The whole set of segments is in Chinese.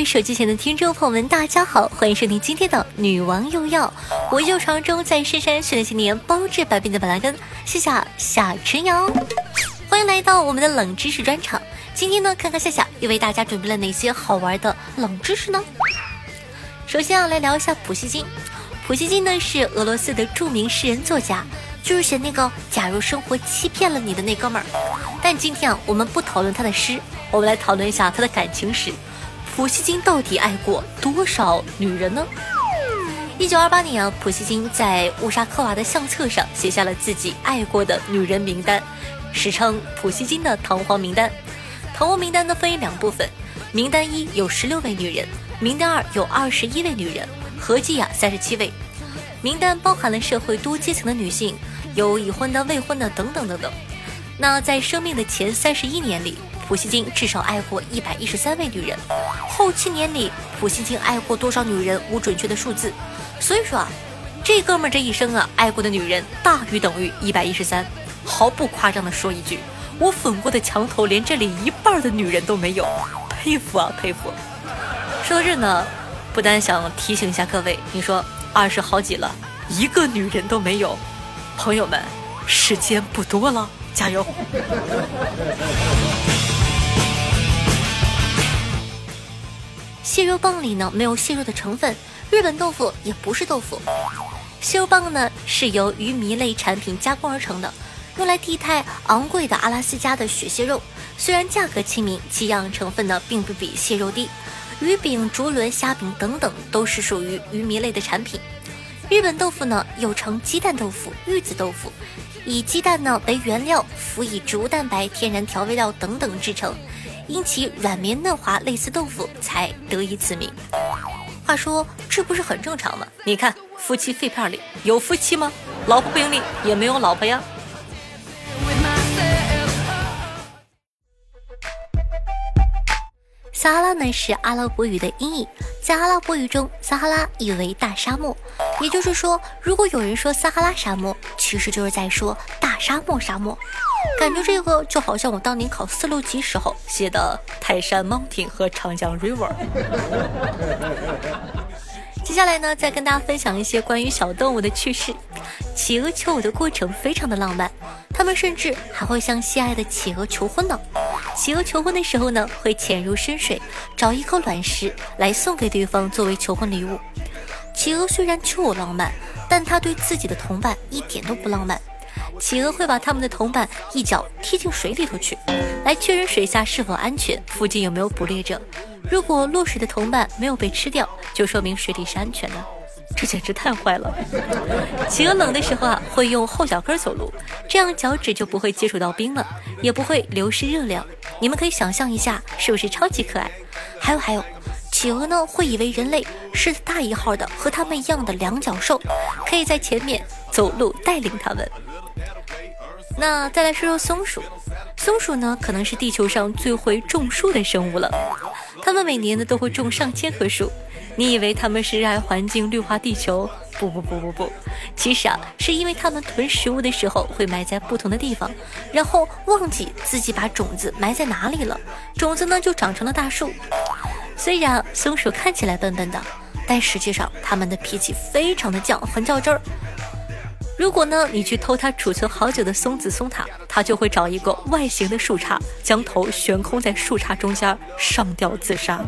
位手机前的听众朋友们，大家好，欢迎收听今天的《女王用药》，我就传中在深山训练千年，包治百病的板蓝根，谢夏夏晨阳，欢迎来到我们的冷知识专场。今天呢，看看夏夏又为大家准备了哪些好玩的冷知识呢？首先啊，来聊一下普希金。普希金呢是俄罗斯的著名诗人作家，就是写那个“假如生活欺骗了你”的那哥们儿。但今天啊，我们不讨论他的诗，我们来讨论一下他的感情史。普希金到底爱过多少女人呢？一九二八年啊，普希金在乌沙科娃的相册上写下了自己爱过的女人名单，史称普希金的“唐皇名单”。唐皇名单呢分为两部分，名单一有十六位女人，名单二有二十一位女人，合计呀三十七位。名单包含了社会多阶层的女性，有已婚的、未婚的等等等等。那在生命的前三十一年里。普希金至少爱过一百一十三位女人，后七年里普希金爱过多少女人无准确的数字，所以说啊，这哥们这一生啊爱过的女人大于等于一百一十三。毫不夸张的说一句，我粉过的墙头连这里一半的女人都没有，佩服啊佩服。说到这呢，不单想提醒一下各位，你说二十好几了，一个女人都没有，朋友们，时间不多了，加油。蟹肉棒里呢没有蟹肉的成分，日本豆腐也不是豆腐。蟹肉棒呢是由鱼糜类产品加工而成的，用来替代昂贵的阿拉斯加的雪蟹肉。虽然价格亲民，其营养成分呢并不比蟹肉低。鱼饼、竹轮、虾饼等等都是属于鱼糜类的产品。日本豆腐呢又称鸡蛋豆腐、玉子豆腐，以鸡蛋呢为原料，辅以植物蛋白、天然调味料等等制成。因其软绵嫩滑，类似豆腐，才得以此名。话说，这不是很正常吗？你看，夫妻肺片里有夫妻吗？老婆饼里也没有老婆呀。撒哈拉呢是阿拉伯语的音译，在阿拉伯语中，撒哈拉意为大沙漠。也就是说，如果有人说撒哈拉沙漠，其实就是在说大沙漠沙漠。感觉这个就好像我当年考四六级时候写的泰山 Mountain 和长江 River。接下来呢，再跟大家分享一些关于小动物的趣事。企鹅求偶的过程非常的浪漫，它们甚至还会向心爱的企鹅求婚呢。企鹅求婚的时候呢，会潜入深水，找一颗卵石来送给对方作为求婚礼物。企鹅虽然求偶浪漫，但它对自己的同伴一点都不浪漫。企鹅会把他们的同伴一脚踢进水里头去，来确认水下是否安全，附近有没有捕猎者。如果落水的同伴没有被吃掉，就说明水里是安全的。这简直太坏了！企鹅冷的时候啊，会用后脚跟走路，这样脚趾就不会接触到冰了，也不会流失热量。你们可以想象一下，是不是超级可爱？还有还有，企鹅呢会以为人类是大一号的和他们一样的两脚兽，可以在前面走路带领他们。那再来说说松鼠，松鼠呢可能是地球上最会种树的生物了，它们每年呢都会种上千棵树。你以为它们是热爱环境、绿化地球？不不不不不，其实啊，是因为它们囤食物的时候会埋在不同的地方，然后忘记自己把种子埋在哪里了，种子呢就长成了大树。虽然松鼠看起来笨笨的，但实际上它们的脾气非常的犟，很较真儿。如果呢，你去偷它储存好久的松子松塔，它就会找一个外形的树杈，将头悬空在树杈中间上吊自杀。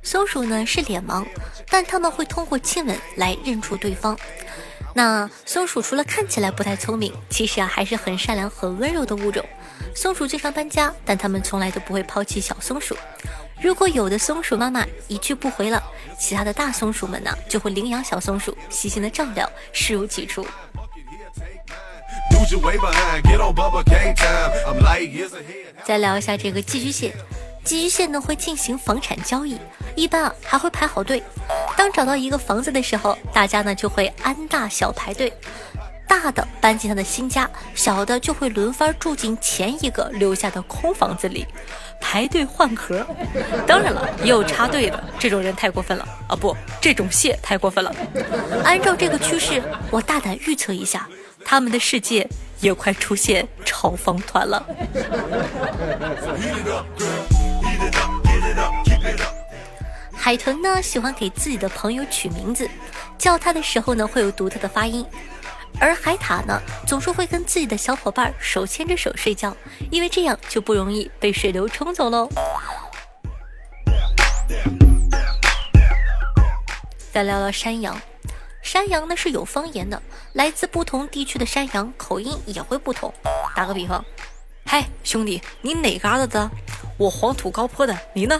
松鼠呢是脸盲，但它们会通过亲吻来认出对方。那松鼠除了看起来不太聪明，其实啊还是很善良、很温柔的物种。松鼠经常搬家，但它们从来都不会抛弃小松鼠。如果有的松鼠妈妈一去不回了，其他的大松鼠们呢就会领养小松鼠，细心的照料，视如己出。再聊一下这个寄居蟹，寄居蟹呢会进行房产交易，一般啊还会排好队。当找到一个房子的时候，大家呢就会按大小排队。大的搬进他的新家，小的就会轮番住进前一个留下的空房子里，排队换壳。当然了，也有插队的，这种人太过分了啊！不，这种蟹太过分了。按照这个趋势，我大胆预测一下，他们的世界也快出现炒房团了。海豚呢，喜欢给自己的朋友取名字，叫他的时候呢，会有独特的发音。而海獭呢，总是会跟自己的小伙伴手牵着手睡觉，因为这样就不容易被水流冲走喽。再聊聊山羊，山羊呢是有方言的，来自不同地区的山羊口音也会不同。打个比方，嗨，兄弟，你哪嘎达的？我黄土高坡的，你呢？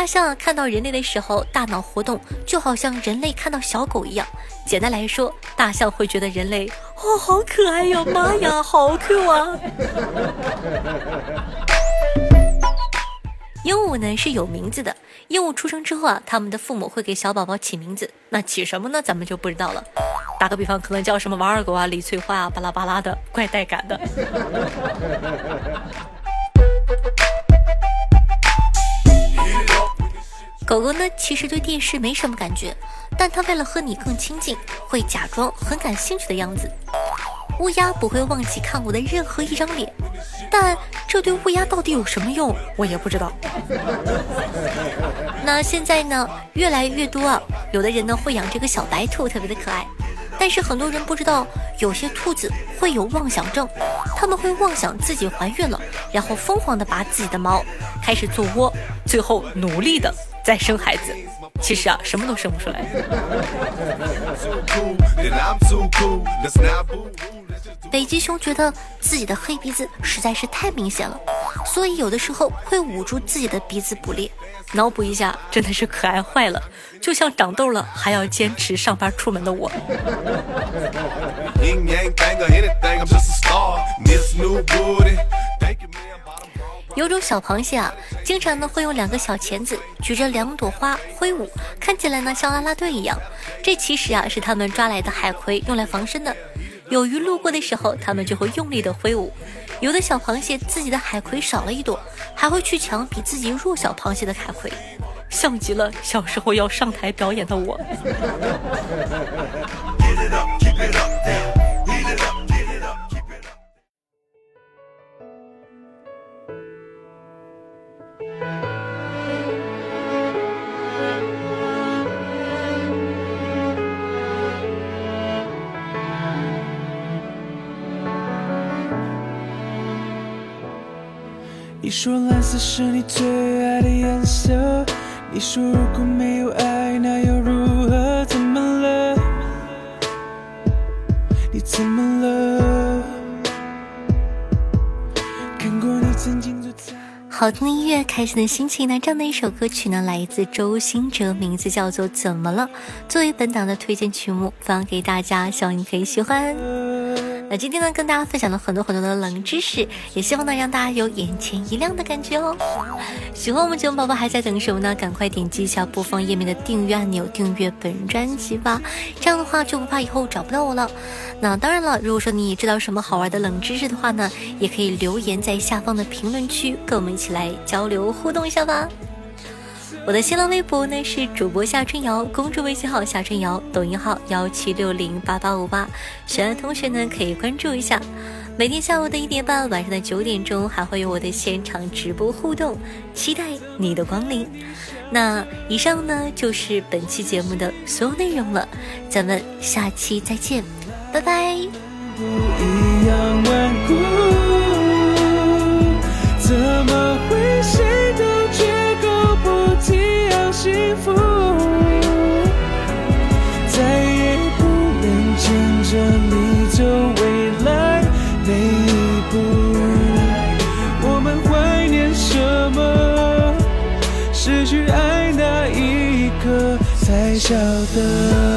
大象看到人类的时候，大脑活动就好像人类看到小狗一样。简单来说，大象会觉得人类哦好可爱呀，妈呀，好 Q 啊！鹦鹉呢是有名字的，鹦鹉出生之后啊，他们的父母会给小宝宝起名字，那起什么呢？咱们就不知道了。打个比方，可能叫什么王二狗啊、李翠花啊，巴拉巴拉的，怪带感的。狗狗呢，其实对电视没什么感觉，但它为了和你更亲近，会假装很感兴趣的样子。乌鸦不会忘记看我的任何一张脸，但这对乌鸦到底有什么用，我也不知道。那现在呢，越来越多啊，有的人呢会养这个小白兔，特别的可爱。但是很多人不知道，有些兔子会有妄想症，他们会妄想自己怀孕了，然后疯狂的拔自己的毛，开始做窝，最后努力的。再生孩子，其实啊，什么都生不出来。北极熊觉得自己的黑鼻子实在是太明显了，所以有的时候会捂住自己的鼻子捕猎。脑补一下，真的是可爱坏了，就像长痘了还要坚持上班出门的我。有种小螃蟹啊，经常呢会用两个小钳子举着两朵花挥舞，看起来呢像拉拉队一样。这其实啊是他们抓来的海葵，用来防身的。有鱼路过的时候，他们就会用力的挥舞。有的小螃蟹自己的海葵少了一朵，还会去抢比自己弱小螃蟹的海葵，像极了小时候要上台表演的我。你说蓝色是你最爱的颜色。你说如果没有爱，那又如何？怎么了？你怎么了？看过你曾经坐在。好听的音乐，开心的心情。那这样的一首歌曲呢，来自周兴哲，名字叫做《怎么了》，作为本档的推荐曲目，放给大家，希望你可以喜欢。那今天呢，跟大家分享了很多很多的冷知识，也希望呢让大家有眼前一亮的感觉哦。喜欢我们节目宝宝还在等什么呢？赶快点击一下播放页面的订阅按钮，订阅本专辑吧。这样的话就不怕以后找不到我了。那当然了，如果说你知道什么好玩的冷知识的话呢，也可以留言在下方的评论区，跟我们一起来交流互动一下吧。我的新浪微博呢是主播夏春瑶，公众微信号夏春瑶，抖音号幺七六零八八五八，喜欢的同学呢可以关注一下。每天下午的一点半，晚上的九点钟还会有我的现场直播互动，期待你的光临。那以上呢就是本期节目的所有内容了，咱们下期再见，拜拜。不一样怎么会幸福，再也不能牵着你走未来每一步。我们怀念什么？失去爱那一刻才晓得。